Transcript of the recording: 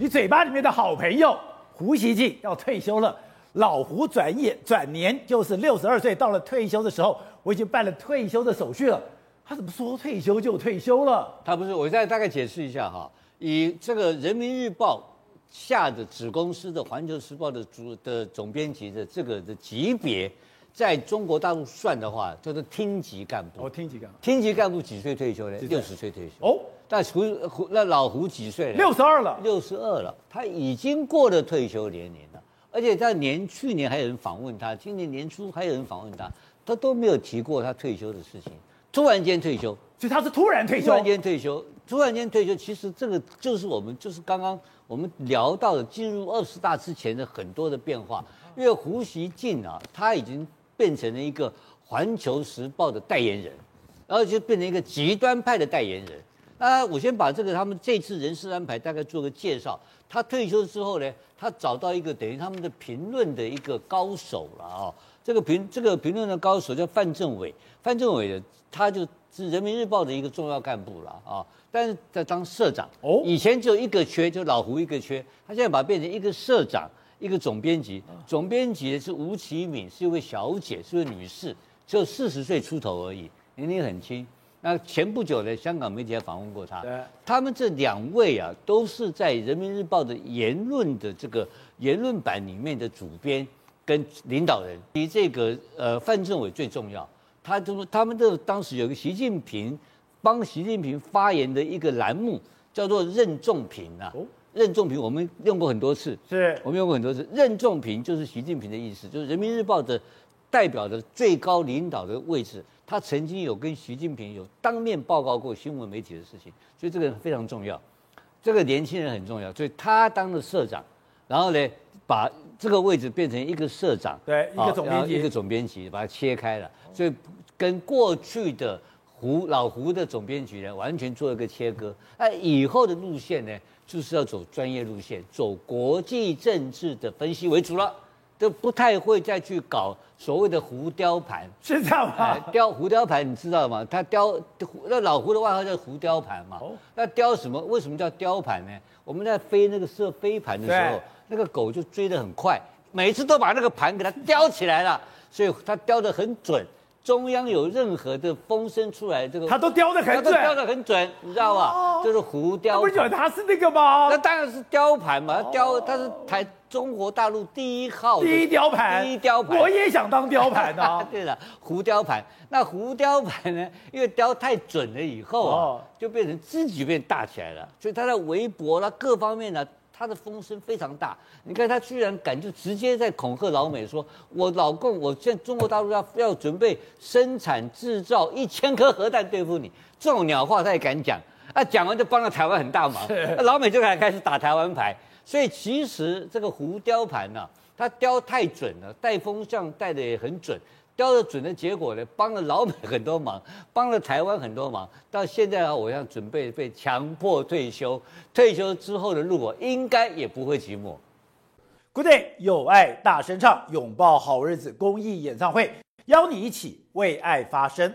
你嘴巴里面的好朋友胡锡进要退休了，老胡转眼转年就是六十二岁，到了退休的时候，我已经办了退休的手续了。他怎么说退休就退休了？他不是，我再大概解释一下哈。以这个人民日报下的子公司的环球时报的主的总编辑的这个的级别，在中国大陆算的话，叫做厅级干部。哦，厅级干部。厅级干部几岁退休呢？六十岁退休。哦。但胡胡那老胡几岁了？六十二了。六十二了，他已经过了退休年龄了。而且在年去年还有人访问他，今年年初还有人访问他，他都没有提过他退休的事情。突然间退休，所以他是突然退休。突然间退休，突然间退休。其实这个就是我们就是刚刚我们聊到的进入二十大之前的很多的变化。因为胡锡进啊，他已经变成了一个环球时报的代言人，然后就变成一个极端派的代言人。啊，我先把这个他们这次人事安排大概做个介绍。他退休之后呢，他找到一个等于他们的评论的一个高手了啊。这个评这个评论的高手叫范政委，范政委的他就是人民日报的一个重要干部了啊。但是在当社长哦，以前只有一个缺，就老胡一个缺，他现在把它变成一个社长，一个总编辑。总编辑是吴启敏，是一位小姐，是一位女士，只有四十岁出头而已，年龄很轻。那前不久呢，香港媒体还访问过他。对，他们这两位啊，都是在《人民日报》的言论的这个言论版里面的主编跟领导人。比这个呃范政委最重要，他就说他们的当时有一个习近平帮习近平发言的一个栏目，叫做“任仲平”啊。哦，任仲平我们用过很多次，是我们用过很多次。任仲平就是习近平的意思，就是《人民日报》的代表的最高领导的位置。他曾经有跟习近平有当面报告过新闻媒体的事情，所以这个非常重要。这个年轻人很重要，所以他当了社长，然后呢，把这个位置变成一个社长，对，一个总编辑，一个总编辑把它切开了，所以跟过去的胡老胡的总编辑呢，完全做一个切割。那以后的路线呢，就是要走专业路线，走国际政治的分析为主了。都不太会再去搞所谓的胡雕盘，是这样吗？雕胡雕盘，你知道吗？他雕那老胡的外号叫胡雕盘嘛。哦。那雕什么？为什么叫雕盘呢？我们在飞那个射飞盘的时候，那个狗就追得很快，每次都把那个盘给它叼起来了，所以它叼得很准。中央有任何的风声出来，这个他都雕得很准，雕得很准，你知道吧？哦、就是胡雕。不是他是那个吗？那当然是雕盘嘛，雕他是台中国大陆第一号第一雕盘，第一雕盘。我也想当雕盘啊。对了，胡雕盘。那胡雕盘呢？因为雕太准了以后啊，哦、就变成自己变大起来了，所以他在微博啦各方面呢。他的风声非常大，你看他居然敢就直接在恐吓老美说：“我老共，我现在中国大陆要要准备生产制造一千颗核弹对付你。”这种鸟话他也敢讲，啊，讲完就帮了台湾很大忙，那老美就开开始打台湾牌。所以其实这个胡雕盘呢，他雕太准了，带风向带的也很准。雕的准的结果呢，帮了老美很多忙，帮了台湾很多忙。到现在啊，我要准备被强迫退休，退休之后的路我应该也不会寂寞。Good day，有爱大声唱，拥抱好日子公益演唱会，邀你一起为爱发声。